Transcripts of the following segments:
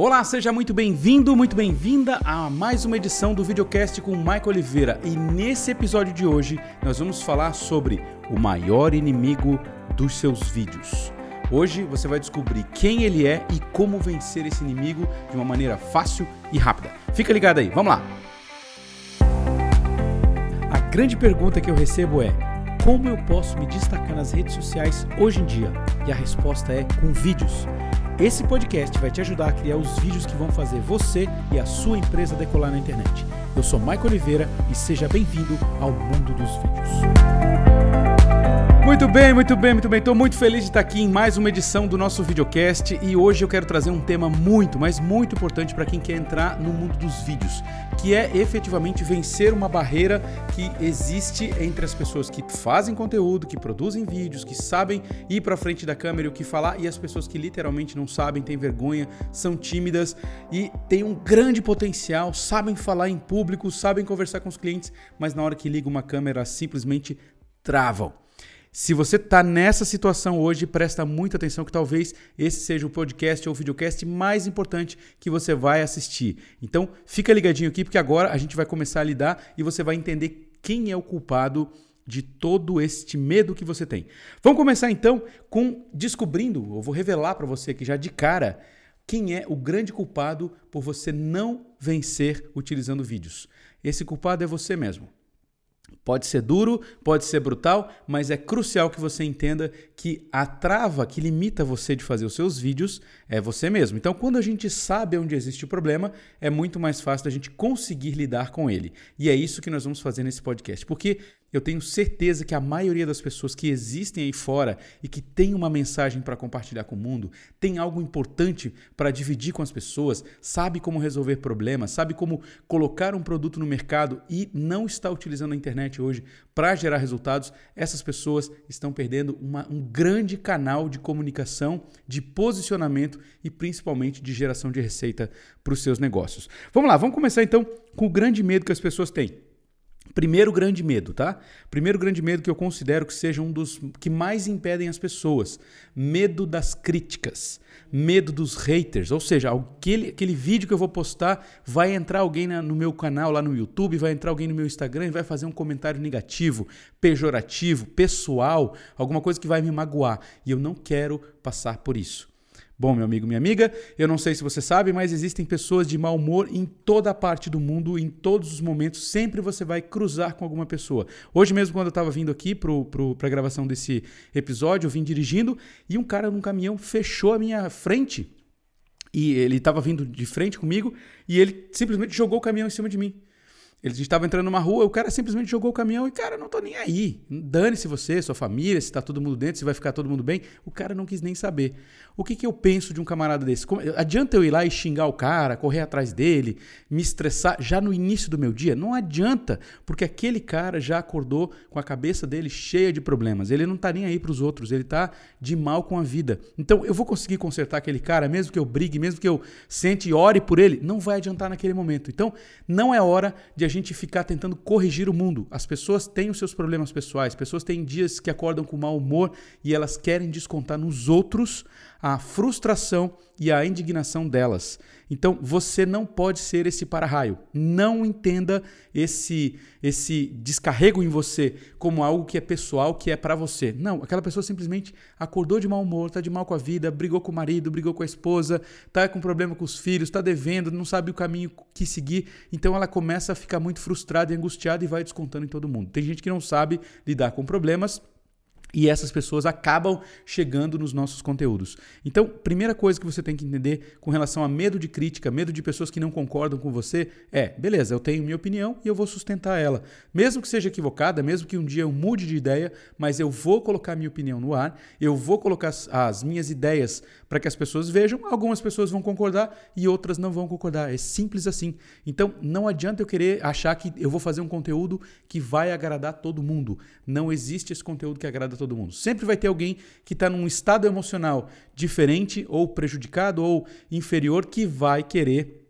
Olá, seja muito bem-vindo, muito bem-vinda a mais uma edição do videocast com Michael Oliveira. E nesse episódio de hoje nós vamos falar sobre o maior inimigo dos seus vídeos. Hoje você vai descobrir quem ele é e como vencer esse inimigo de uma maneira fácil e rápida. Fica ligado aí, vamos lá! A grande pergunta que eu recebo é: como eu posso me destacar nas redes sociais hoje em dia? E a resposta é com vídeos. Esse podcast vai te ajudar a criar os vídeos que vão fazer você e a sua empresa decolar na internet. Eu sou Michael Oliveira e seja bem-vindo ao mundo dos vídeos. Muito bem, muito bem, muito bem. Estou muito feliz de estar aqui em mais uma edição do nosso videocast e hoje eu quero trazer um tema muito, mas muito importante para quem quer entrar no mundo dos vídeos, que é efetivamente vencer uma barreira que existe entre as pessoas que fazem conteúdo, que produzem vídeos, que sabem ir para frente da câmera e o que falar e as pessoas que literalmente não sabem, têm vergonha, são tímidas e têm um grande potencial, sabem falar em público, sabem conversar com os clientes, mas na hora que liga uma câmera simplesmente travam. Se você está nessa situação hoje, presta muita atenção que talvez esse seja o podcast ou o videocast mais importante que você vai assistir. Então, fica ligadinho aqui porque agora a gente vai começar a lidar e você vai entender quem é o culpado de todo este medo que você tem. Vamos começar então com descobrindo, eu vou revelar para você aqui já de cara, quem é o grande culpado por você não vencer utilizando vídeos. Esse culpado é você mesmo. Pode ser duro, pode ser brutal, mas é crucial que você entenda que a trava que limita você de fazer os seus vídeos é você mesmo. Então, quando a gente sabe onde existe o problema, é muito mais fácil da gente conseguir lidar com ele. E é isso que nós vamos fazer nesse podcast, porque eu tenho certeza que a maioria das pessoas que existem aí fora e que tem uma mensagem para compartilhar com o mundo, tem algo importante para dividir com as pessoas, sabe como resolver problemas, sabe como colocar um produto no mercado e não está utilizando a internet hoje para gerar resultados, essas pessoas estão perdendo uma, um grande canal de comunicação, de posicionamento e principalmente de geração de receita para os seus negócios. Vamos lá, vamos começar então com o grande medo que as pessoas têm. Primeiro grande medo, tá? Primeiro grande medo que eu considero que seja um dos que mais impedem as pessoas. Medo das críticas, medo dos haters. Ou seja, aquele, aquele vídeo que eu vou postar, vai entrar alguém na, no meu canal lá no YouTube, vai entrar alguém no meu Instagram e vai fazer um comentário negativo, pejorativo, pessoal, alguma coisa que vai me magoar. E eu não quero passar por isso. Bom, meu amigo, minha amiga, eu não sei se você sabe, mas existem pessoas de mau humor em toda a parte do mundo, em todos os momentos. Sempre você vai cruzar com alguma pessoa. Hoje mesmo, quando eu estava vindo aqui para a gravação desse episódio, eu vim dirigindo e um cara num caminhão fechou a minha frente. E ele estava vindo de frente comigo e ele simplesmente jogou o caminhão em cima de mim. Eles estavam entrando numa rua, o cara simplesmente jogou o caminhão e, cara, não tô nem aí. Dane-se você, sua família, se tá todo mundo dentro, se vai ficar todo mundo bem. O cara não quis nem saber. O que, que eu penso de um camarada desse? Como, adianta eu ir lá e xingar o cara, correr atrás dele, me estressar já no início do meu dia? Não adianta, porque aquele cara já acordou com a cabeça dele cheia de problemas. Ele não tá nem aí para os outros, ele tá de mal com a vida. Então, eu vou conseguir consertar aquele cara, mesmo que eu brigue, mesmo que eu sente e ore por ele, não vai adiantar naquele momento. Então, não é hora de a gente ficar tentando corrigir o mundo. As pessoas têm os seus problemas pessoais, pessoas têm dias que acordam com mau humor e elas querem descontar nos outros a frustração e a indignação delas. Então, você não pode ser esse para-raio. Não entenda esse esse descarrego em você como algo que é pessoal, que é para você. Não, aquela pessoa simplesmente acordou de mau humor, tá de mal com a vida, brigou com o marido, brigou com a esposa, tá com problema com os filhos, tá devendo, não sabe o caminho que seguir. Então ela começa a ficar muito frustrada e angustiada e vai descontando em todo mundo. Tem gente que não sabe lidar com problemas e essas pessoas acabam chegando nos nossos conteúdos. Então, primeira coisa que você tem que entender com relação a medo de crítica, medo de pessoas que não concordam com você, é: beleza, eu tenho minha opinião e eu vou sustentar ela. Mesmo que seja equivocada, mesmo que um dia eu mude de ideia, mas eu vou colocar minha opinião no ar, eu vou colocar as minhas ideias para que as pessoas vejam. Algumas pessoas vão concordar e outras não vão concordar. É simples assim. Então, não adianta eu querer achar que eu vou fazer um conteúdo que vai agradar todo mundo. Não existe esse conteúdo que agrada todo mundo. Sempre vai ter alguém que está num estado emocional diferente ou prejudicado ou inferior que vai querer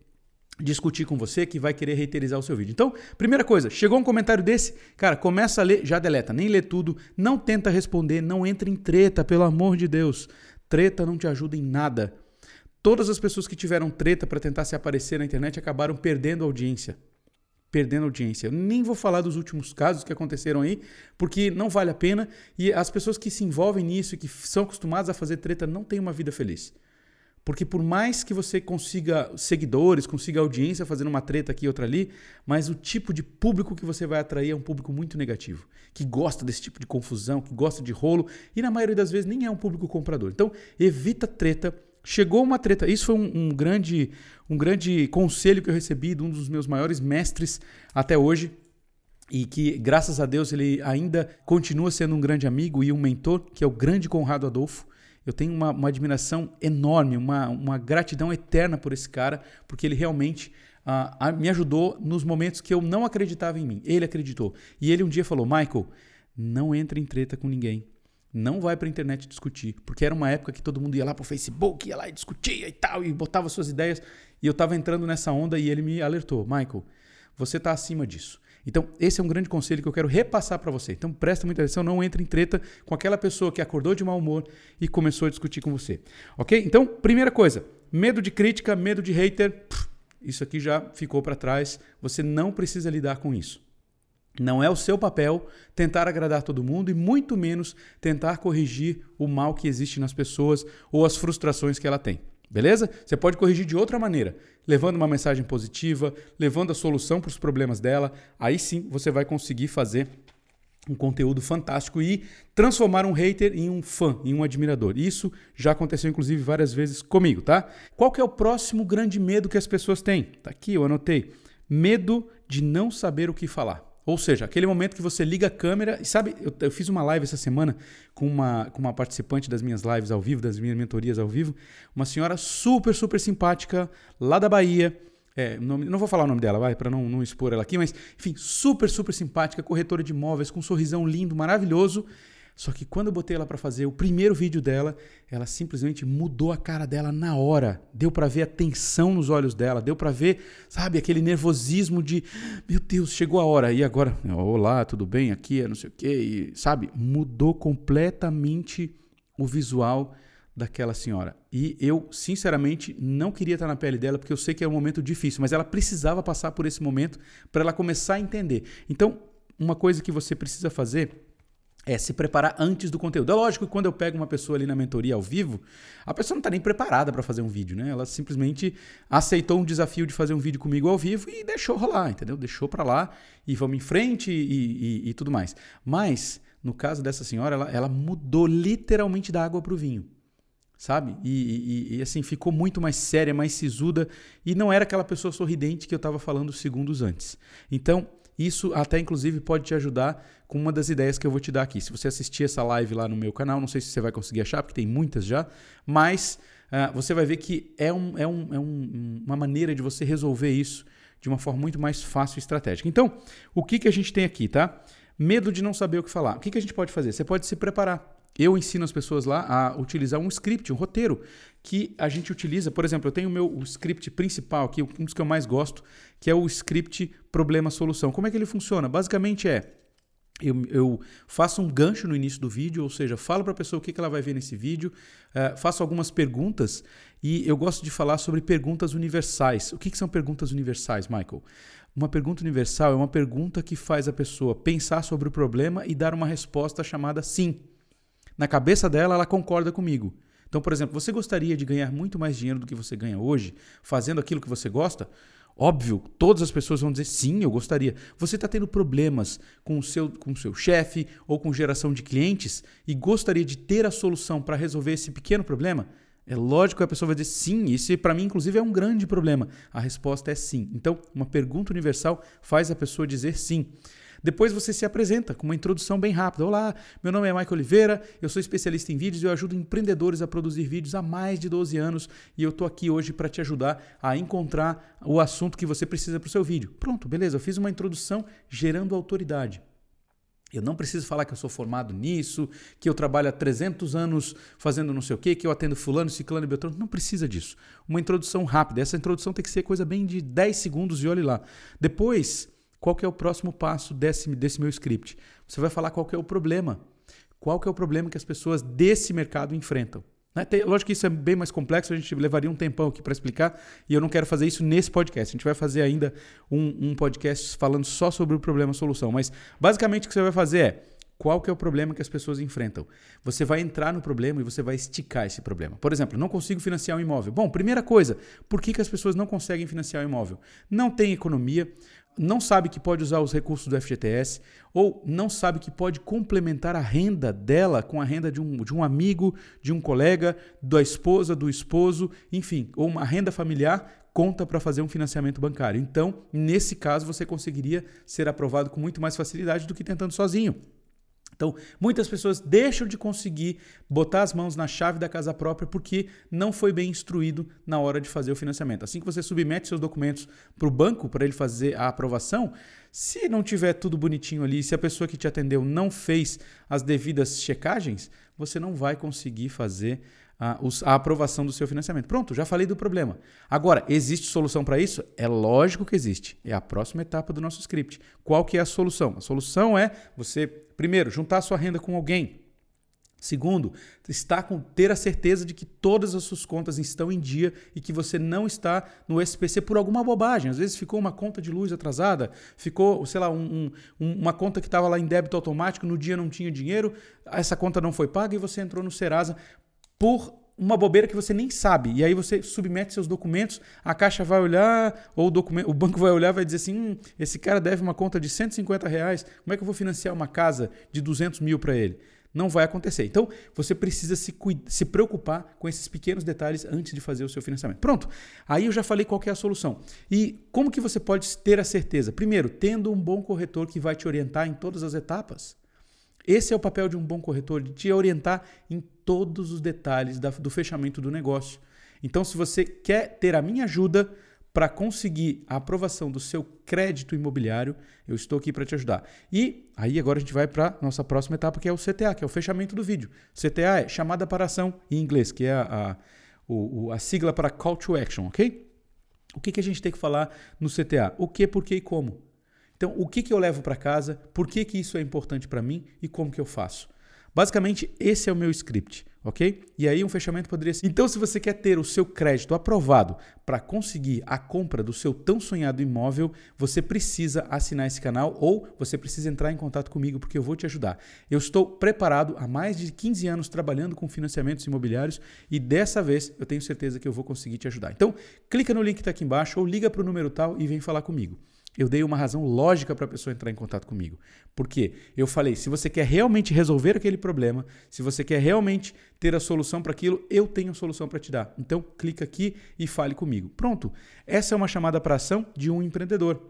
discutir com você, que vai querer reiterizar o seu vídeo. Então, primeira coisa, chegou um comentário desse, cara, começa a ler, já deleta, nem lê tudo, não tenta responder, não entra em treta, pelo amor de Deus. Treta não te ajuda em nada todas as pessoas que tiveram treta para tentar se aparecer na internet acabaram perdendo audiência. Perdendo audiência. Eu nem vou falar dos últimos casos que aconteceram aí, porque não vale a pena. E as pessoas que se envolvem nisso e que são acostumadas a fazer treta não têm uma vida feliz. Porque por mais que você consiga seguidores, consiga audiência fazendo uma treta aqui e outra ali, mas o tipo de público que você vai atrair é um público muito negativo, que gosta desse tipo de confusão, que gosta de rolo e na maioria das vezes nem é um público comprador. Então, evita treta. Chegou uma treta. Isso foi um, um grande, um grande conselho que eu recebi de um dos meus maiores mestres até hoje, e que, graças a Deus, ele ainda continua sendo um grande amigo e um mentor, que é o grande Conrado Adolfo. Eu tenho uma, uma admiração enorme, uma, uma gratidão eterna por esse cara, porque ele realmente uh, me ajudou nos momentos que eu não acreditava em mim. Ele acreditou. E ele um dia falou: Michael, não entre em treta com ninguém. Não vai para a internet discutir, porque era uma época que todo mundo ia lá para o Facebook, ia lá e discutia e tal, e botava suas ideias. E eu estava entrando nessa onda e ele me alertou: Michael, você está acima disso. Então, esse é um grande conselho que eu quero repassar para você. Então, presta muita atenção, não entre em treta com aquela pessoa que acordou de mau humor e começou a discutir com você. Ok? Então, primeira coisa, medo de crítica, medo de hater, isso aqui já ficou para trás. Você não precisa lidar com isso. Não é o seu papel tentar agradar todo mundo e muito menos tentar corrigir o mal que existe nas pessoas ou as frustrações que ela tem. Beleza? Você pode corrigir de outra maneira, levando uma mensagem positiva, levando a solução para os problemas dela. Aí sim você vai conseguir fazer um conteúdo fantástico e transformar um hater em um fã, em um admirador. Isso já aconteceu inclusive várias vezes comigo, tá? Qual que é o próximo grande medo que as pessoas têm? Tá aqui, eu anotei. Medo de não saber o que falar. Ou seja, aquele momento que você liga a câmera. E sabe, eu, eu, fiz uma live essa semana com uma, com uma participante das minhas lives ao vivo, das minhas mentorias ao vivo. Uma senhora super, super simpática, lá da Bahia. É, nome, não vou falar o nome dela, vai, para não, não expor ela aqui, mas enfim, super, super simpática, corretora de imóveis, com um sorrisão lindo, maravilhoso. Só que quando eu botei ela para fazer o primeiro vídeo dela, ela simplesmente mudou a cara dela na hora. Deu para ver a tensão nos olhos dela, deu para ver, sabe, aquele nervosismo de, meu Deus, chegou a hora. E agora, olá, tudo bem? Aqui é não sei o quê, e, sabe, mudou completamente o visual daquela senhora. E eu, sinceramente, não queria estar na pele dela, porque eu sei que é um momento difícil, mas ela precisava passar por esse momento para ela começar a entender. Então, uma coisa que você precisa fazer é se preparar antes do conteúdo. É lógico que quando eu pego uma pessoa ali na mentoria ao vivo, a pessoa não está nem preparada para fazer um vídeo, né? Ela simplesmente aceitou um desafio de fazer um vídeo comigo ao vivo e deixou rolar, entendeu? Deixou para lá e vamos em frente e, e, e, tudo mais. Mas, no caso dessa senhora, ela, ela mudou literalmente da água para o vinho. Sabe? E, e, assim, ficou muito mais séria, mais sisuda e não era aquela pessoa sorridente que eu estava falando segundos antes. Então, isso até inclusive pode te ajudar com uma das ideias que eu vou te dar aqui. Se você assistir essa live lá no meu canal, não sei se você vai conseguir achar, porque tem muitas já, mas uh, você vai ver que é, um, é, um, é um, uma maneira de você resolver isso de uma forma muito mais fácil e estratégica. Então, o que, que a gente tem aqui, tá? Medo de não saber o que falar. O que, que a gente pode fazer? Você pode se preparar. Eu ensino as pessoas lá a utilizar um script, um roteiro, que a gente utiliza. Por exemplo, eu tenho o meu o script principal aqui, um dos que eu mais gosto, que é o script problema-solução. Como é que ele funciona? Basicamente é. Eu, eu, faço um gancho no início do vídeo, ou seja, falo para a pessoa o que, que ela vai ver nesse vídeo, uh, faço algumas perguntas e eu gosto de falar sobre perguntas universais. O que, que são perguntas universais, Michael? Uma pergunta universal é uma pergunta que faz a pessoa pensar sobre o problema e dar uma resposta chamada sim. Na cabeça dela, ela concorda comigo. Então, por exemplo, você gostaria de ganhar muito mais dinheiro do que você ganha hoje, fazendo aquilo que você gosta? Óbvio, todas as pessoas vão dizer sim, eu gostaria. Você está tendo problemas com o seu, com o seu chefe ou com geração de clientes e gostaria de ter a solução para resolver esse pequeno problema? É lógico que a pessoa vai dizer sim, isso para mim, inclusive, é um grande problema. A resposta é sim. Então, uma pergunta universal faz a pessoa dizer sim. Depois você se apresenta com uma introdução bem rápida. Olá, meu nome é Michael Oliveira, eu sou especialista em vídeos e eu ajudo empreendedores a produzir vídeos há mais de 12 anos e eu estou aqui hoje para te ajudar a encontrar o assunto que você precisa para o seu vídeo. Pronto, beleza, eu fiz uma introdução gerando autoridade. Eu não preciso falar que eu sou formado nisso, que eu trabalho há 300 anos fazendo não sei o quê, que eu atendo fulano, ciclano e beltrano. Não precisa disso. Uma introdução rápida. Essa introdução tem que ser coisa bem de 10 segundos e olhe lá. Depois, qual que é o próximo passo desse, desse meu script? Você vai falar qual que é o problema. Qual que é o problema que as pessoas desse mercado enfrentam. Né? Tem, lógico que isso é bem mais complexo, a gente levaria um tempão aqui para explicar e eu não quero fazer isso nesse podcast. A gente vai fazer ainda um, um podcast falando só sobre o problema-solução. Mas basicamente o que você vai fazer é qual que é o problema que as pessoas enfrentam? Você vai entrar no problema e você vai esticar esse problema. Por exemplo, não consigo financiar um imóvel. Bom, primeira coisa, por que, que as pessoas não conseguem financiar um imóvel? Não tem economia, não sabe que pode usar os recursos do FGTS ou não sabe que pode complementar a renda dela com a renda de um, de um amigo, de um colega, da esposa, do esposo, enfim, ou uma renda familiar conta para fazer um financiamento bancário. Então, nesse caso, você conseguiria ser aprovado com muito mais facilidade do que tentando sozinho. Então, muitas pessoas deixam de conseguir botar as mãos na chave da casa própria porque não foi bem instruído na hora de fazer o financiamento. Assim que você submete seus documentos para o banco para ele fazer a aprovação, se não tiver tudo bonitinho ali, se a pessoa que te atendeu não fez as devidas checagens, você não vai conseguir fazer a, a, aprovação do seu financiamento. Pronto, já falei do problema. Agora, existe solução para isso? É lógico que existe. É a próxima etapa do nosso script. Qual que é a solução? A solução é você, primeiro, juntar sua renda com alguém. Segundo, está com ter a certeza de que todas as suas contas estão em dia e que você não está no SPC por alguma bobagem. Às vezes ficou uma conta de luz atrasada, ficou, sei lá, um, um, uma conta que estava lá em débito automático, no dia não tinha dinheiro, essa conta não foi paga e você entrou no Serasa por uma bobeira que você nem sabe. E aí você submete seus documentos, a caixa vai olhar, ou o, documento, o banco vai olhar vai dizer assim: hum, esse cara deve uma conta de 150 reais, como é que eu vou financiar uma casa de 200 mil para ele? Não vai acontecer. Então, você precisa se, se preocupar com esses pequenos detalhes antes de fazer o seu financiamento. Pronto. Aí eu já falei qual é a solução. E como que você pode ter a certeza? Primeiro, tendo um bom corretor que vai te orientar em todas as etapas. Esse é o papel de um bom corretor, de te orientar em todos os detalhes da, do fechamento do negócio. Então, se você quer ter a minha ajuda para conseguir a aprovação do seu crédito imobiliário, eu estou aqui para te ajudar. E aí agora a gente vai para nossa próxima etapa, que é o CTA, que é o fechamento do vídeo. CTA é chamada para ação em inglês, que é a, a, a sigla para Call to Action, ok? O que, que a gente tem que falar no CTA? O que, por que e como? Então, o que, que eu levo para casa, por que, que isso é importante para mim e como que eu faço. Basicamente, esse é o meu script, ok? E aí um fechamento poderia ser. Então, se você quer ter o seu crédito aprovado para conseguir a compra do seu tão sonhado imóvel, você precisa assinar esse canal ou você precisa entrar em contato comigo porque eu vou te ajudar. Eu estou preparado há mais de 15 anos trabalhando com financiamentos imobiliários e dessa vez eu tenho certeza que eu vou conseguir te ajudar. Então, clica no link que está aqui embaixo ou liga para o número tal e vem falar comigo eu dei uma razão lógica para a pessoa entrar em contato comigo. Porque eu falei, se você quer realmente resolver aquele problema, se você quer realmente ter a solução para aquilo, eu tenho a solução para te dar. Então, clica aqui e fale comigo. Pronto. Essa é uma chamada para ação de um empreendedor.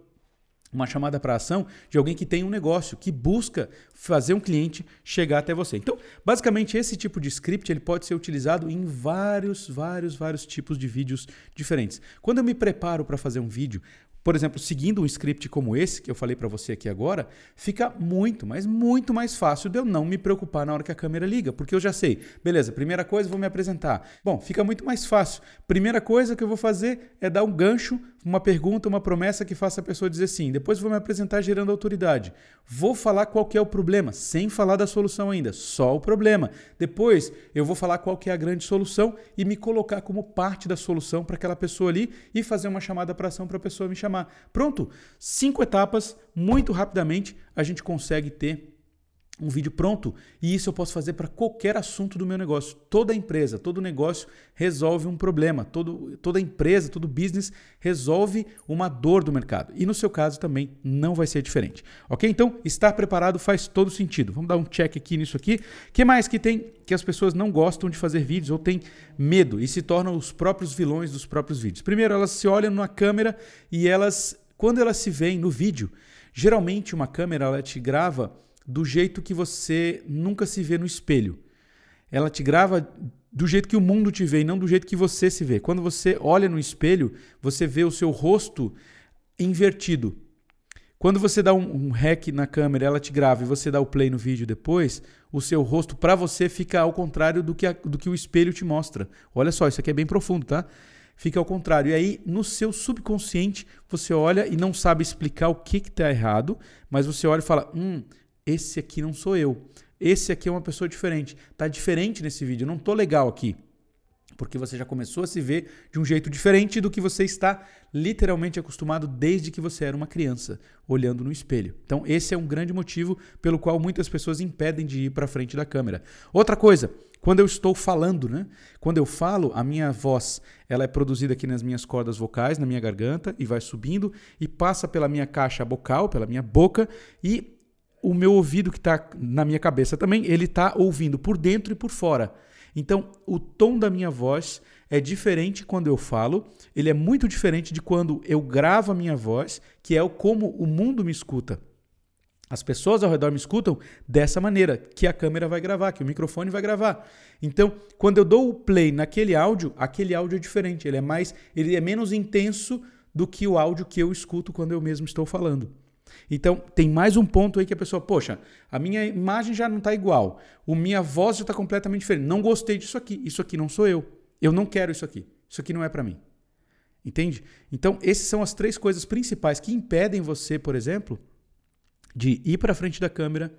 Uma chamada para ação de alguém que tem um negócio, que busca fazer um cliente chegar até você. Então, basicamente, esse tipo de script ele pode ser utilizado em vários, vários, vários tipos de vídeos diferentes. Quando eu me preparo para fazer um vídeo, por exemplo, seguindo um script como esse que eu falei para você aqui agora, fica muito, mas muito mais fácil de eu não me preocupar na hora que a câmera liga, porque eu já sei, beleza, primeira coisa, vou me apresentar. Bom, fica muito mais fácil. Primeira coisa que eu vou fazer é dar um gancho, uma pergunta, uma promessa que faça a pessoa dizer sim. Depois vou me apresentar gerando autoridade. Vou falar qual que é o problema, sem falar da solução ainda, só o problema. Depois eu vou falar qual que é a grande solução e me colocar como parte da solução para aquela pessoa ali e fazer uma chamada para ação para a pessoa me chamar chamar. Pronto, cinco etapas, muito rapidamente a gente consegue ter um vídeo pronto. E isso eu posso fazer para qualquer assunto do meu negócio. Toda empresa, todo negócio resolve um problema. Todo, toda empresa, todo business resolve uma dor do mercado. E no seu caso também não vai ser diferente. Ok? Então, estar preparado faz todo sentido. Vamos dar um check aqui nisso aqui. Que mais que tem que as pessoas não gostam de fazer vídeos ou têm medo e se tornam os próprios vilões dos próprios vídeos? Primeiro, elas se olham na câmera e elas, quando elas se veem no vídeo, geralmente uma câmera ela te grava do jeito que você nunca se vê no espelho. Ela te grava do jeito que o mundo te vê e não do jeito que você se vê. Quando você olha no espelho, você vê o seu rosto invertido. Quando você dá um, um rec na câmera, ela te grava e você dá o play no vídeo depois, o seu rosto para você fica ao contrário do que, a, do que o espelho te mostra. Olha só, isso aqui é bem profundo, tá? Fica ao contrário. E aí, no seu subconsciente, você olha e não sabe explicar o que está errado, mas você olha e fala: hum, esse aqui não sou eu. Esse aqui é uma pessoa diferente. Tá diferente nesse vídeo, não tô legal aqui. porque você já começou a se ver de um jeito diferente do que você está literalmente acostumado desde que você era uma criança, olhando no espelho. Então, esse é um grande motivo pelo qual muitas pessoas impedem de ir para frente da câmera. Outra coisa, quando eu estou falando, né? Quando eu falo, a minha voz, ela é produzida aqui nas minhas cordas vocais, na minha garganta e vai subindo e passa pela minha caixa bucal, pela minha boca e o meu ouvido que está na minha cabeça também, ele está ouvindo por dentro e por fora. Então, o tom da minha voz é diferente quando eu falo, ele é muito diferente de quando eu gravo a minha voz, que é como o mundo me escuta. As pessoas ao redor me escutam dessa maneira, que a câmera vai gravar, que o microfone vai gravar. Então, quando eu dou o play naquele áudio, aquele áudio é diferente, ele é mais, ele é menos intenso do que o áudio que eu escuto quando eu mesmo estou falando. Então, tem mais um ponto aí que a pessoa, poxa, a minha imagem já não está igual, a minha voz já está completamente diferente. Não gostei disso aqui, isso aqui não sou eu. Eu não quero isso aqui. Isso aqui não é para mim. Entende? Então, essas são as três coisas principais que impedem você, por exemplo, de ir para frente da câmera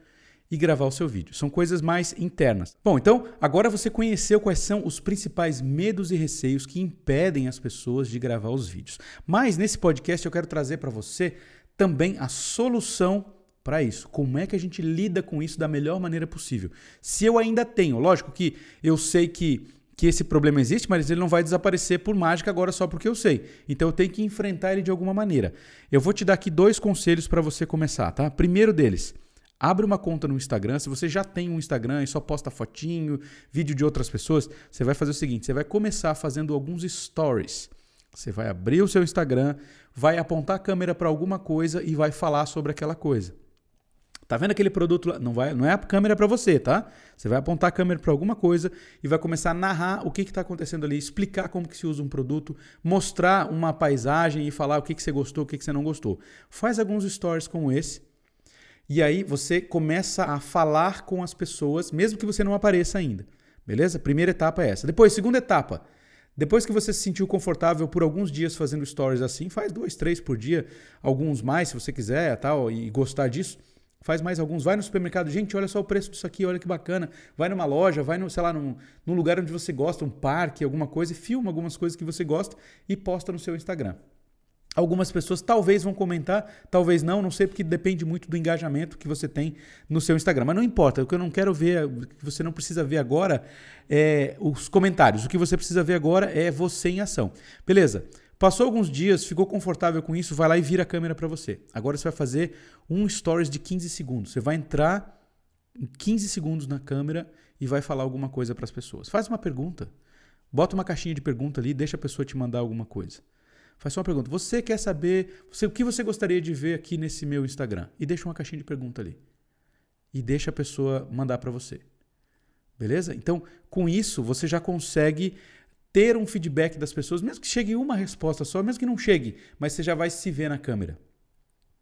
e gravar o seu vídeo. São coisas mais internas. Bom, então agora você conheceu quais são os principais medos e receios que impedem as pessoas de gravar os vídeos. Mas nesse podcast eu quero trazer para você também a solução para isso. Como é que a gente lida com isso da melhor maneira possível? Se eu ainda tenho, lógico que eu sei que, que esse problema existe, mas ele não vai desaparecer por mágica agora só porque eu sei. Então eu tenho que enfrentar ele de alguma maneira. Eu vou te dar aqui dois conselhos para você começar, tá? Primeiro deles, Abre uma conta no Instagram. Se você já tem um Instagram e só posta fotinho, vídeo de outras pessoas, você vai fazer o seguinte: você vai começar fazendo alguns stories. Você vai abrir o seu Instagram, vai apontar a câmera para alguma coisa e vai falar sobre aquela coisa. Tá vendo aquele produto lá? Não, vai, não é a câmera para você, tá? Você vai apontar a câmera para alguma coisa e vai começar a narrar o que está acontecendo ali, explicar como que se usa um produto, mostrar uma paisagem e falar o que, que você gostou, o que, que você não gostou. Faz alguns stories como esse e aí você começa a falar com as pessoas, mesmo que você não apareça ainda. Beleza? Primeira etapa é essa. Depois, segunda etapa. Depois que você se sentiu confortável por alguns dias fazendo stories assim, faz dois, três por dia, alguns mais se você quiser tal, e gostar disso. Faz mais alguns, vai no supermercado, gente, olha só o preço disso aqui, olha que bacana. Vai numa loja, vai no, sei lá, num, num lugar onde você gosta, um parque, alguma coisa, e filma algumas coisas que você gosta e posta no seu Instagram. Algumas pessoas talvez vão comentar, talvez não, não sei, porque depende muito do engajamento que você tem no seu Instagram. Mas não importa, o que eu não quero ver, o que você não precisa ver agora é os comentários. O que você precisa ver agora é você em ação. Beleza? Passou alguns dias, ficou confortável com isso, vai lá e vira a câmera para você. Agora você vai fazer um stories de 15 segundos. Você vai entrar em 15 segundos na câmera e vai falar alguma coisa para as pessoas. Faz uma pergunta. Bota uma caixinha de pergunta ali, deixa a pessoa te mandar alguma coisa. Faz só uma pergunta. Você quer saber você, o que você gostaria de ver aqui nesse meu Instagram? E deixa uma caixinha de pergunta ali. E deixa a pessoa mandar para você. Beleza? Então, com isso, você já consegue ter um feedback das pessoas, mesmo que chegue uma resposta só, mesmo que não chegue, mas você já vai se ver na câmera.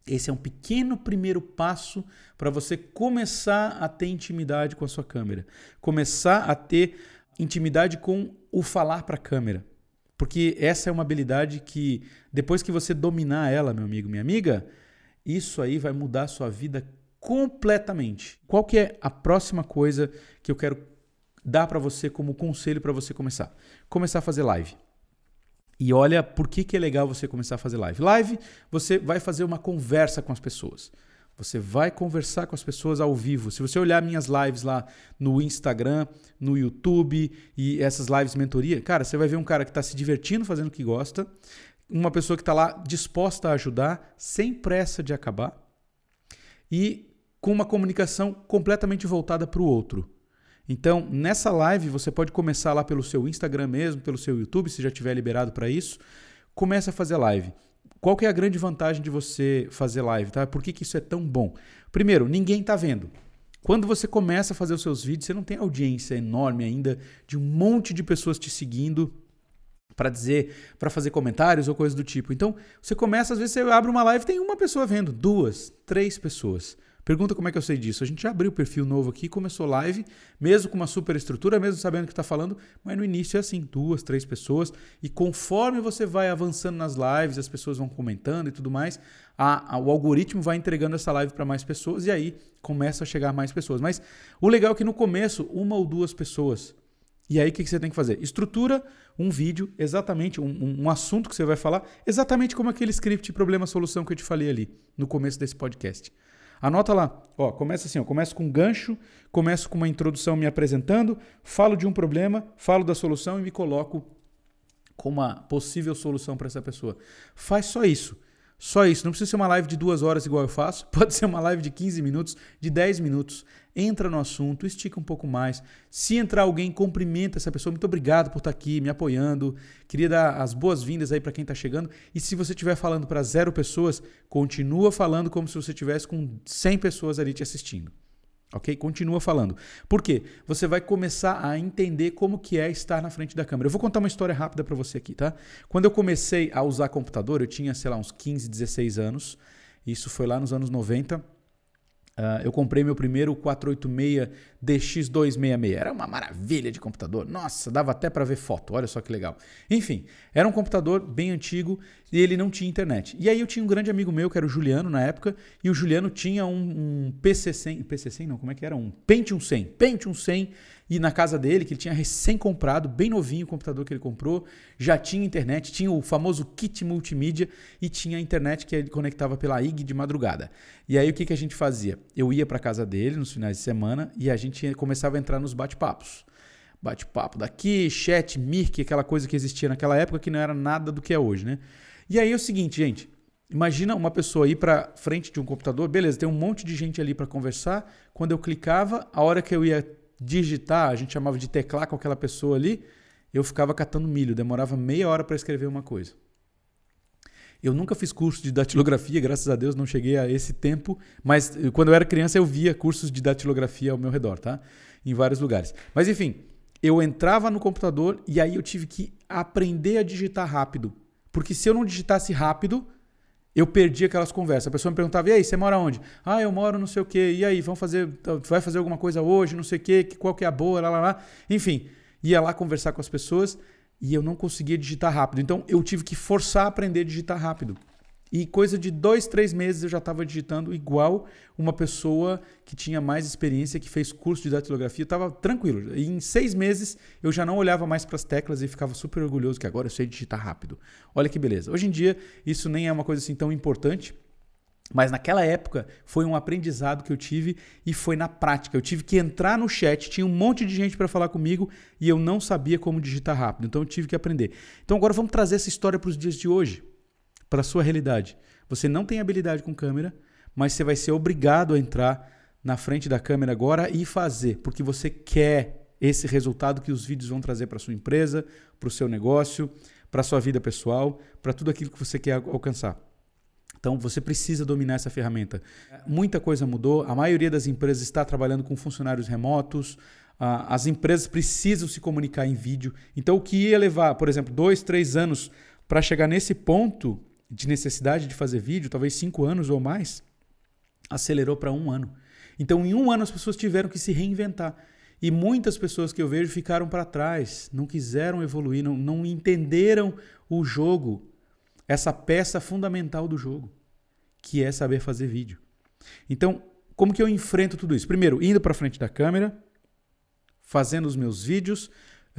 Esse é um pequeno primeiro passo para você começar a ter intimidade com a sua câmera, começar a ter intimidade com o falar para a câmera. Porque essa é uma habilidade que, depois que você dominar ela, meu amigo, minha amiga, isso aí vai mudar a sua vida completamente. Qual que é a próxima coisa que eu quero dar para você como conselho para você começar? Começar a fazer live. E olha por que, que é legal você começar a fazer live. Live, você vai fazer uma conversa com as pessoas. Você vai conversar com as pessoas ao vivo. Se você olhar minhas lives lá no Instagram, no YouTube e essas lives mentoria, cara, você vai ver um cara que está se divertindo fazendo o que gosta, uma pessoa que está lá disposta a ajudar, sem pressa de acabar e com uma comunicação completamente voltada para o outro. Então, nessa live, você pode começar lá pelo seu Instagram mesmo, pelo seu YouTube, se já tiver liberado para isso. Começa a fazer live. Qual que é a grande vantagem de você fazer live, tá? Por que, que isso é tão bom? Primeiro, ninguém está vendo. Quando você começa a fazer os seus vídeos, você não tem audiência enorme ainda de um monte de pessoas te seguindo para dizer, para fazer comentários ou coisas do tipo. Então, você começa, às vezes você abre uma live, tem uma pessoa vendo, duas, três pessoas. Pergunta como é que eu sei disso. A gente já abriu o perfil novo aqui, começou live, mesmo com uma super estrutura, mesmo sabendo o que está falando, mas no início é assim, duas, três pessoas. E conforme você vai avançando nas lives, as pessoas vão comentando e tudo mais, a, a, o algoritmo vai entregando essa live para mais pessoas e aí começa a chegar mais pessoas. Mas o legal é que no começo, uma ou duas pessoas E aí o que, que você tem que fazer? Estrutura um vídeo, exatamente, um, um, assunto que você vai falar, exatamente como aquele script problema-solução que eu te falei ali no começo desse podcast. Anota lá, ó, começa assim, ó, começo com um gancho, começo com uma introdução me apresentando, falo de um problema, falo da solução e me coloco como uma possível solução para essa pessoa. Faz só isso. Só isso, não precisa ser uma live de duas horas igual eu faço, pode ser uma live de 15 minutos, de 10 minutos. Entra no assunto, estica um pouco mais. Se entrar alguém, cumprimenta essa pessoa. Muito obrigado por estar aqui, me apoiando. Queria dar as boas-vindas aí para quem está chegando. E se você estiver falando para zero pessoas, continua falando como se você estivesse com 100 pessoas ali te assistindo. Ok? Continua falando. Por quê? Você vai começar a entender como que é estar na frente da câmera. Eu vou contar uma história rápida para você aqui, tá? Quando eu comecei a usar computador, eu tinha, sei lá, uns 15, 16 anos. Isso foi lá nos anos 90. Uh, eu comprei meu primeiro 486 DX266. Era uma maravilha de computador. Nossa, dava até para ver foto. Olha só que legal. Enfim, era um computador bem antigo e ele não tinha internet. E aí eu tinha um grande amigo meu, que era o Juliano na época, e o Juliano tinha um, um PC100. PC100 não, como é que era? Um Pentium 100. Pentium 100 e na casa dele, que ele tinha recém comprado, bem novinho o computador que ele comprou, já tinha internet, tinha o famoso kit multimídia e tinha a internet que ele conectava pela IG de madrugada. E aí o que, que a gente fazia? Eu ia para casa dele nos finais de semana e a gente começava a entrar nos bate-papos. Bate-papo daqui, chat, Mirk, aquela coisa que existia naquela época que não era nada do que é hoje, né? E aí é o seguinte, gente, Imagina uma pessoa ir para frente de um computador, beleza, tem um monte de gente ali para conversar. Quando eu clicava, a hora que eu ia digitar, a gente chamava de teclar com aquela pessoa ali, eu ficava catando milho, demorava meia hora para escrever uma coisa. Eu nunca fiz curso de datilografia, graças a Deus não cheguei a esse tempo, mas quando eu era criança eu via cursos de datilografia ao meu redor, tá? Em vários lugares. Mas enfim, eu entrava no computador e aí eu tive que aprender a digitar rápido. Porque se eu não digitasse rápido, eu perdi aquelas conversas. A pessoa me perguntava: "E aí, você mora onde?" "Ah, eu moro não sei o quê. E aí, vamos fazer, vai fazer alguma coisa hoje, não sei o quê, qual que é a boa, lá lá lá". Enfim, ia lá conversar com as pessoas e eu não conseguia digitar rápido. Então, eu tive que forçar a aprender a digitar rápido. E coisa de dois, três meses eu já estava digitando igual uma pessoa que tinha mais experiência, que fez curso de datilografia, estava tranquilo. E em seis meses eu já não olhava mais para as teclas e ficava super orgulhoso que agora eu sei digitar rápido. Olha que beleza. Hoje em dia isso nem é uma coisa assim tão importante. Mas naquela época foi um aprendizado que eu tive e foi na prática. Eu tive que entrar no chat, tinha um monte de gente para falar comigo e eu não sabia como digitar rápido. Então eu tive que aprender. Então agora vamos trazer essa história para os dias de hoje para sua realidade. Você não tem habilidade com câmera, mas você vai ser obrigado a entrar na frente da câmera agora e fazer, porque você quer esse resultado que os vídeos vão trazer para sua empresa, para o seu negócio, para a sua vida pessoal, para tudo aquilo que você quer alcançar. Então você precisa dominar essa ferramenta. Muita coisa mudou, a maioria das empresas está trabalhando com funcionários remotos, as empresas precisam se comunicar em vídeo. Então o que ia levar, por exemplo, dois, três anos para chegar nesse ponto de necessidade de fazer vídeo, talvez cinco anos ou mais, acelerou para um ano. Então, em um ano, as pessoas tiveram que se reinventar. E muitas pessoas que eu vejo ficaram para trás, não quiseram evoluir, não, não entenderam o jogo, essa peça fundamental do jogo, que é saber fazer vídeo. Então, como que eu enfrento tudo isso? Primeiro, indo para frente da câmera, fazendo os meus vídeos,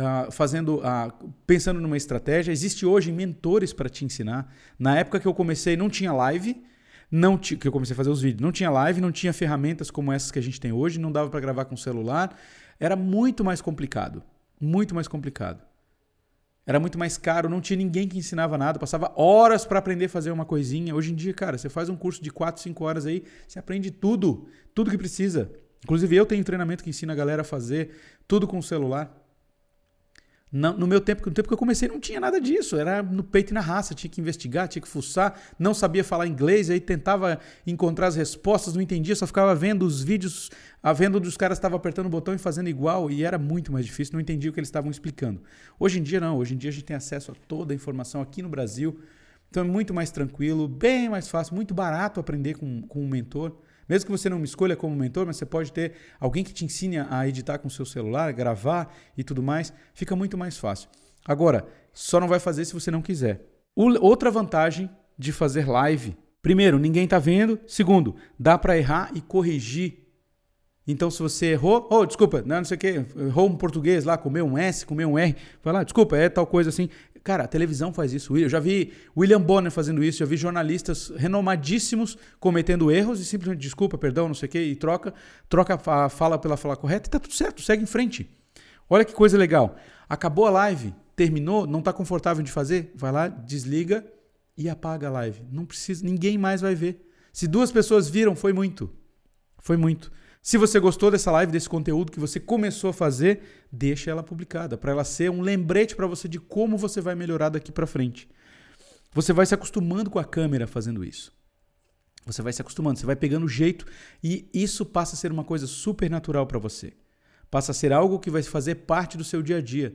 Uh, fazendo, uh, pensando numa estratégia. Existe hoje mentores para te ensinar. Na época que eu comecei, não tinha live, não que eu comecei a fazer os vídeos, não tinha live, não tinha ferramentas como essas que a gente tem hoje, não dava para gravar com celular. Era muito mais complicado, muito mais complicado. Era muito mais caro, não tinha ninguém que ensinava nada, passava horas para aprender a fazer uma coisinha. Hoje em dia, cara, você faz um curso de 4, 5 horas aí, você aprende tudo, tudo que precisa. Inclusive eu tenho treinamento que ensina a galera a fazer tudo com o celular. No meu tempo, no tempo que eu comecei, não tinha nada disso. Era no peito e na raça. Tinha que investigar, tinha que fuçar. Não sabia falar inglês, aí tentava encontrar as respostas, não entendia, só ficava vendo os vídeos, vendo onde os caras estavam apertando o botão e fazendo igual. E era muito mais difícil, não entendia o que eles estavam explicando. Hoje em dia, não. Hoje em dia, a gente tem acesso a toda a informação aqui no Brasil. Então é muito mais tranquilo, bem mais fácil, muito barato aprender com, com um mentor. Mesmo que você não me escolha como mentor, mas você pode ter alguém que te ensine a editar com o seu celular, gravar e tudo mais, fica muito mais fácil. Agora, só não vai fazer se você não quiser. Outra vantagem de fazer live. Primeiro, ninguém está vendo. Segundo, dá para errar e corrigir Então, se você errou, oh, desculpa, não, não sei o quê, errou um português lá, comeu um S, comeu um R, vai lá, desculpa, é tal coisa assim. Cara, a televisão faz isso. Eu já vi William Bonner fazendo isso, já vi jornalistas renomadíssimos cometendo erros e simplesmente desculpa, perdão, não sei o quê, e troca, troca a fala pela fala correta e tá tudo certo, segue em frente. Olha que coisa legal. Acabou a live, terminou, não está confortável de fazer, vai lá, desliga e apaga a live. Não precisa, ninguém mais vai ver. Se duas pessoas viram, foi muito. Foi muito. Se você gostou dessa live, desse conteúdo que você começou a fazer, deixa ela publicada, para ela ser um lembrete para você de como você vai melhorar daqui para frente. Você vai se acostumando com a câmera fazendo isso. Você vai se acostumando, você vai pegando o jeito e isso passa a ser uma coisa super natural para você. Passa a ser algo que vai fazer parte do seu dia a dia.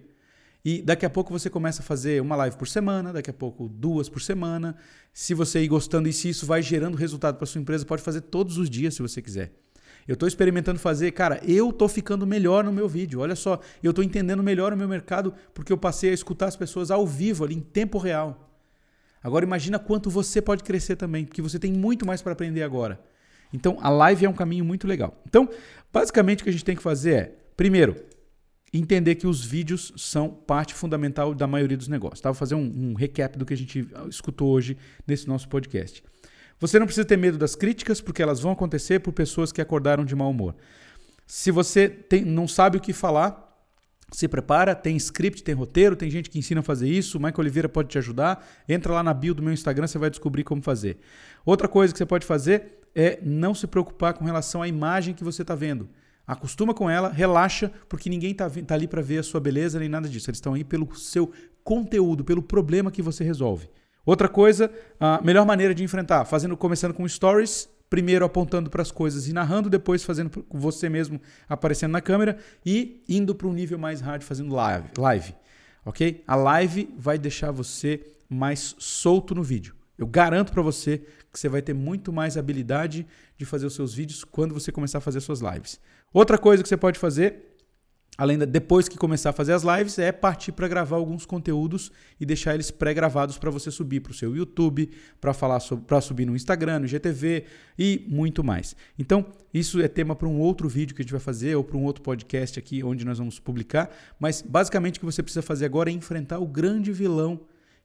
E daqui a pouco você começa a fazer uma live por semana, daqui a pouco duas por semana. Se você ir gostando e se isso vai gerando resultado para sua empresa, pode fazer todos os dias se você quiser. Eu estou experimentando fazer, cara, eu estou ficando melhor no meu vídeo. Olha só, eu estou entendendo melhor o meu mercado porque eu passei a escutar as pessoas ao vivo, ali em tempo real. Agora imagina quanto você pode crescer também, porque você tem muito mais para aprender agora. Então a live é um caminho muito legal. Então, basicamente o que a gente tem que fazer é, primeiro, entender que os vídeos são parte fundamental da maioria dos negócios. Tá? Vou fazer um, um recap do que a gente escutou hoje nesse nosso podcast. Você não precisa ter medo das críticas, porque elas vão acontecer por pessoas que acordaram de mau humor. Se você tem, não sabe o que falar, se prepara, tem script, tem roteiro, tem gente que ensina a fazer isso. O Michael Oliveira pode te ajudar. Entra lá na bio do meu Instagram, você vai descobrir como fazer. Outra coisa que você pode fazer é não se preocupar com relação à imagem que você está vendo. Acostuma com ela, relaxa, porque ninguém está tá ali para ver a sua beleza nem nada disso. Eles estão aí pelo seu conteúdo, pelo problema que você resolve. Outra coisa, a melhor maneira de enfrentar, fazendo começando com stories, primeiro apontando para as coisas e narrando, depois fazendo você mesmo aparecendo na câmera e indo para um nível mais hard fazendo live, live. OK? A live vai deixar você mais solto no vídeo. Eu garanto para você que você vai ter muito mais habilidade de fazer os seus vídeos quando você começar a fazer suas lives. Outra coisa que você pode fazer além de depois que começar a fazer as lives, é partir para gravar alguns conteúdos e deixar eles pré-gravados para você subir para o seu YouTube, para falar para subir no Instagram, no GTV e muito mais. Então, isso é tema para um outro vídeo que a gente vai fazer ou para um outro podcast aqui onde nós vamos publicar, mas basicamente o que você precisa fazer agora é enfrentar o grande vilão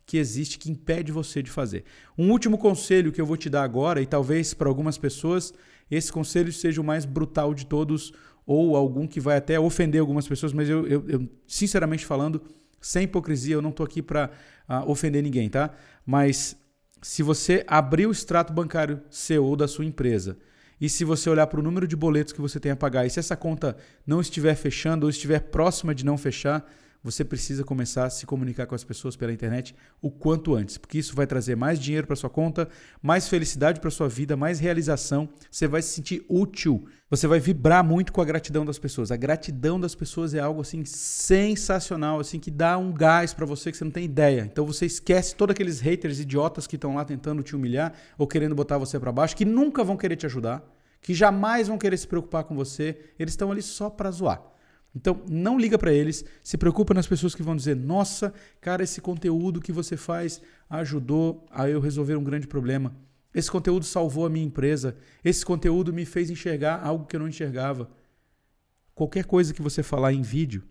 que existe que impede você de fazer. Um último conselho que eu vou te dar agora e talvez para algumas pessoas esse conselho seja o mais brutal de todos ou algum que vai até ofender algumas pessoas, mas eu, eu, eu sinceramente falando, sem hipocrisia, eu não estou aqui para uh, ah, ofender ninguém, tá? Mas se você abrir o extrato bancário seu ou da sua empresa e se você olhar para o número de boletos que você tem a pagar e se essa conta não estiver fechando ou estiver próxima de não fechar, você precisa começar a se comunicar com as pessoas pela internet o quanto antes, porque isso vai trazer mais dinheiro para sua conta, mais felicidade para sua vida, mais realização, você vai se sentir útil, você vai vibrar muito com a gratidão das pessoas. A gratidão das pessoas é algo assim sensacional, assim que dá um gás para você que você não tem ideia. Então você esquece todos aqueles haters idiotas que estão lá tentando te humilhar ou querendo botar você para baixo, que nunca vão querer te ajudar, que jamais vão querer se preocupar com você, eles estão ali só para zoar. Então, não liga para eles, se preocupa nas pessoas que vão dizer: "Nossa, cara, esse conteúdo que você faz ajudou a eu resolver um grande problema. Esse conteúdo salvou a minha empresa. Esse conteúdo me fez enxergar algo que eu não enxergava." Qualquer coisa que você falar em vídeo,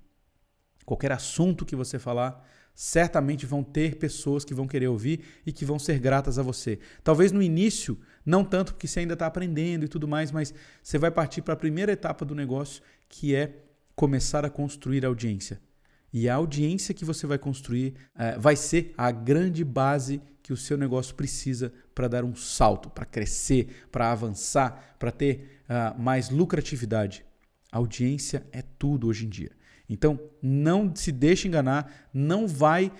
qualquer assunto que você falar, certamente vão ter pessoas que vão querer ouvir e que vão ser gratas a você. Talvez no início, não tanto porque você ainda está aprendendo e tudo mais, mas você vai partir para a primeira etapa do negócio, que é começar a construir audiência. E a audiência que você vai construir é, vai ser a grande base que o seu negócio precisa para dar um salto, para crescer, para avançar, para ter uh, mais lucratividade. Audiência é tudo hoje em dia. Então, não se deixe enganar, não vai uh,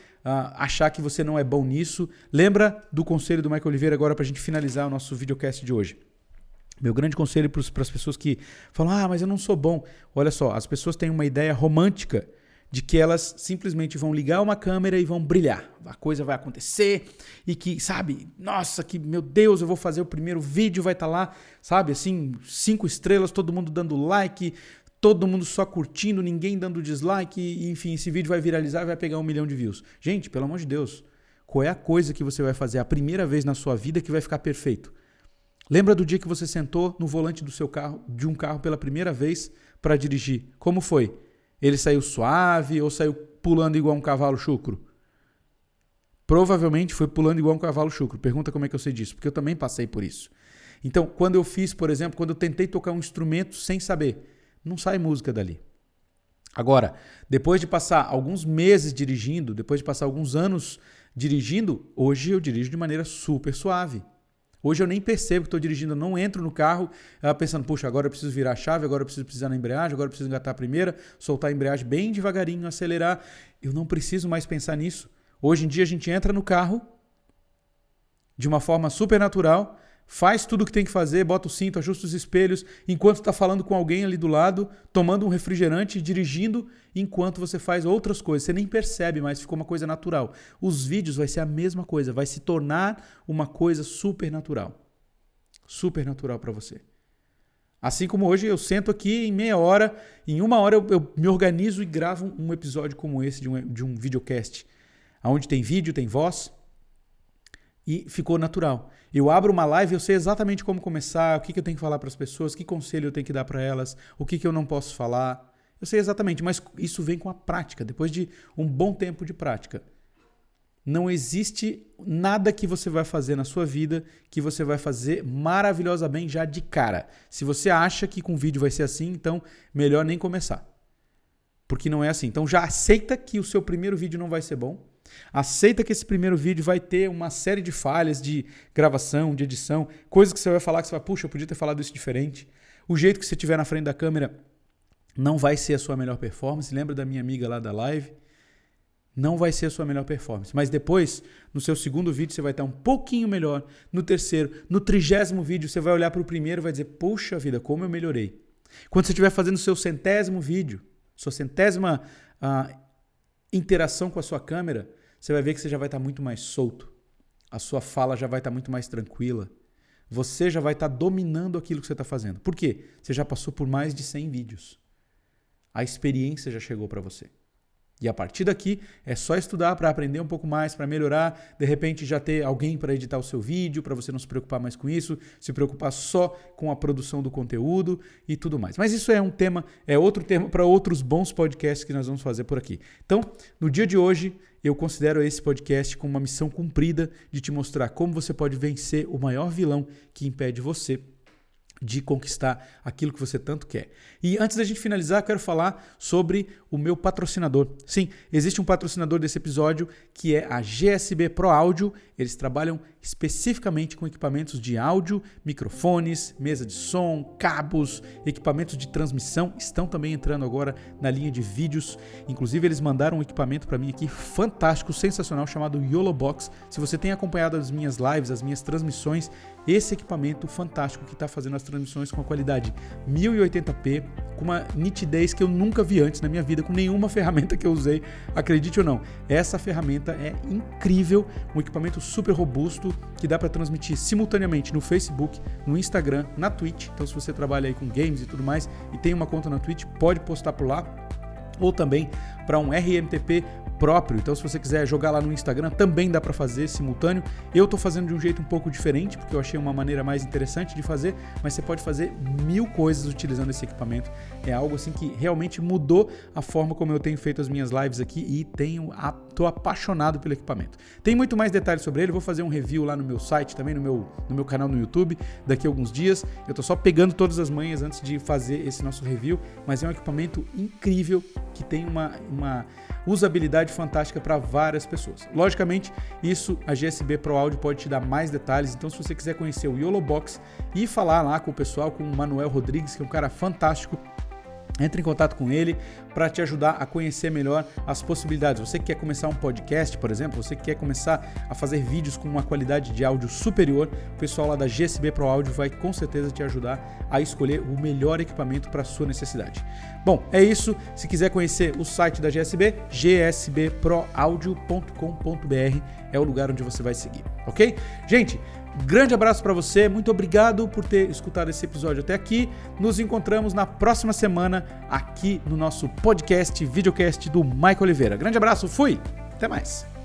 achar que você não é bom nisso. Lembra do conselho do Michael Oliveira agora para a gente finalizar o nosso videocast de hoje. Meu grande conselho para as pessoas que falam: ah, mas eu não sou bom. Olha só, as pessoas têm uma ideia romântica de que elas simplesmente vão ligar uma câmera e vão brilhar. A coisa vai acontecer e que, sabe, nossa, que meu Deus, eu vou fazer o primeiro vídeo, vai estar tá lá, sabe, assim, cinco estrelas, todo mundo dando like, todo mundo só curtindo, ninguém dando dislike, e, enfim, esse vídeo vai viralizar e vai pegar um milhão de views. Gente, pelo amor de Deus, qual é a coisa que você vai fazer a primeira vez na sua vida que vai ficar perfeito? Lembra do dia que você sentou no volante do seu carro, de um carro pela primeira vez para dirigir? Como foi? Ele saiu suave ou saiu pulando igual um cavalo chucro? Provavelmente foi pulando igual um cavalo chucro. Pergunta como é que eu sei disso, porque eu também passei por isso. Então, quando eu fiz, por exemplo, quando eu tentei tocar um instrumento sem saber, não sai música dali. Agora, depois de passar alguns meses dirigindo, depois de passar alguns anos dirigindo, hoje eu dirijo de maneira super suave. Hoje eu nem percebo que estou dirigindo, eu não entro no carro uh, pensando, puxa, agora eu preciso virar a chave, agora eu preciso pisar na embreagem, agora eu preciso engatar a primeira, soltar a embreagem bem devagarinho, acelerar. Eu não preciso mais pensar nisso. Hoje em dia a gente entra no carro de uma forma super natural, faz tudo o que tem que fazer, bota o cinto, ajusta os espelhos, enquanto está falando com alguém ali do lado, tomando um refrigerante, dirigindo, enquanto você faz outras coisas. Você nem percebe, mas ficou uma coisa natural. Os vídeos vai ser a mesma coisa, vai se tornar uma coisa super natural. Super natural para você. Assim como hoje eu sento aqui em meia hora, em uma hora eu, eu me organizo e gravo um episódio como esse de um, de um videocast, onde tem vídeo, tem voz, e ficou natural. Eu abro uma live, eu sei exatamente como começar, o que, que eu tenho que falar para as pessoas, que conselho eu tenho que dar para elas, o que, que eu não posso falar. Eu sei exatamente, mas isso vem com a prática, depois de um bom tempo de prática. Não existe nada que você vai fazer na sua vida que você vai fazer maravilhosamente já de cara. Se você acha que com vídeo vai ser assim, então melhor nem começar. Porque não é assim. Então já aceita que o seu primeiro vídeo não vai ser bom Aceita que esse primeiro vídeo vai ter uma série de falhas de gravação, de edição, coisas que você vai falar que você vai, puxa, eu podia ter falado isso diferente. O jeito que você estiver na frente da câmera não vai ser a sua melhor performance. Lembra da minha amiga lá da live? Não vai ser a sua melhor performance. Mas depois, no seu segundo vídeo, você vai estar um pouquinho melhor. No terceiro, no trigésimo vídeo, você vai olhar para o primeiro e vai dizer: Poxa vida, como eu melhorei. Quando você estiver fazendo o seu centésimo vídeo, sua centésima uh, interação com a sua câmera, você vai ver que você já vai estar muito mais solto. A sua fala já vai estar muito mais tranquila. Você já vai estar dominando aquilo que você está fazendo. Por quê? Você já passou por mais de 100 vídeos. A experiência já chegou para você. E a partir daqui é só estudar para aprender um pouco mais, para melhorar, de repente já ter alguém para editar o seu vídeo, para você não se preocupar mais com isso, se preocupar só com a produção do conteúdo e tudo mais. Mas isso é um tema, é outro tema para outros bons podcasts que nós vamos fazer por aqui. Então, no dia de hoje, eu considero esse podcast como uma missão cumprida de te mostrar como você pode vencer o maior vilão que impede você de conquistar aquilo que você tanto quer. E antes da gente finalizar, quero falar sobre o meu patrocinador. Sim, existe um patrocinador desse episódio que é a GSB Pro Áudio. Eles trabalham especificamente com equipamentos de áudio, microfones, mesa de som, cabos, equipamentos de transmissão. Estão também entrando agora na linha de vídeos. Inclusive, eles mandaram um equipamento para mim aqui fantástico, sensacional, chamado YOLO Box. Se você tem acompanhado as minhas lives, as minhas transmissões, esse equipamento fantástico que está fazendo as transmissões com a qualidade 1080p, com uma nitidez que eu nunca vi antes na minha vida, com nenhuma ferramenta que eu usei, acredite ou não. Essa ferramenta é incrível, um equipamento super robusto que dá para transmitir simultaneamente no Facebook, no Instagram, na Twitch. Então, se você trabalha aí com games e tudo mais e tem uma conta na Twitch, pode postar por lá ou também para um RMTP próprio. Então, se você quiser jogar lá no Instagram, também dá para fazer simultâneo. Eu estou fazendo de um jeito um pouco diferente, porque eu achei uma maneira mais interessante de fazer, mas você pode fazer mil coisas utilizando esse equipamento. É algo assim que realmente mudou a forma como eu tenho feito as minhas lives aqui e tenho tô apaixonado pelo equipamento. Tem muito mais detalhes sobre ele, vou fazer um review lá no meu site, também no meu, no meu canal no YouTube, daqui a alguns dias. Eu estou só pegando todas as manhas antes de fazer esse nosso review, mas é um equipamento incrível que tem uma, uma usabilidade fantástica para várias pessoas. Logicamente, isso a GSB Pro Audio pode te dar mais detalhes, então se você quiser conhecer o YOLO Box e falar lá com o pessoal, com o Manuel Rodrigues, que é um cara fantástico, entre em contato com ele para te ajudar a conhecer melhor as possibilidades. Você que quer começar um podcast, por exemplo, você que quer começar a fazer vídeos com uma qualidade de áudio superior, o pessoal lá da GSB Pro Áudio vai com certeza te ajudar a escolher o melhor equipamento para sua necessidade. Bom, é isso. Se quiser conhecer o site da GSB, gsbproaudio.com.br é o lugar onde você vai seguir, ok? Gente, Grande abraço para você, muito obrigado por ter escutado esse episódio até aqui. Nos encontramos na próxima semana aqui no nosso podcast, videocast do Michael Oliveira. Grande abraço, fui, até mais.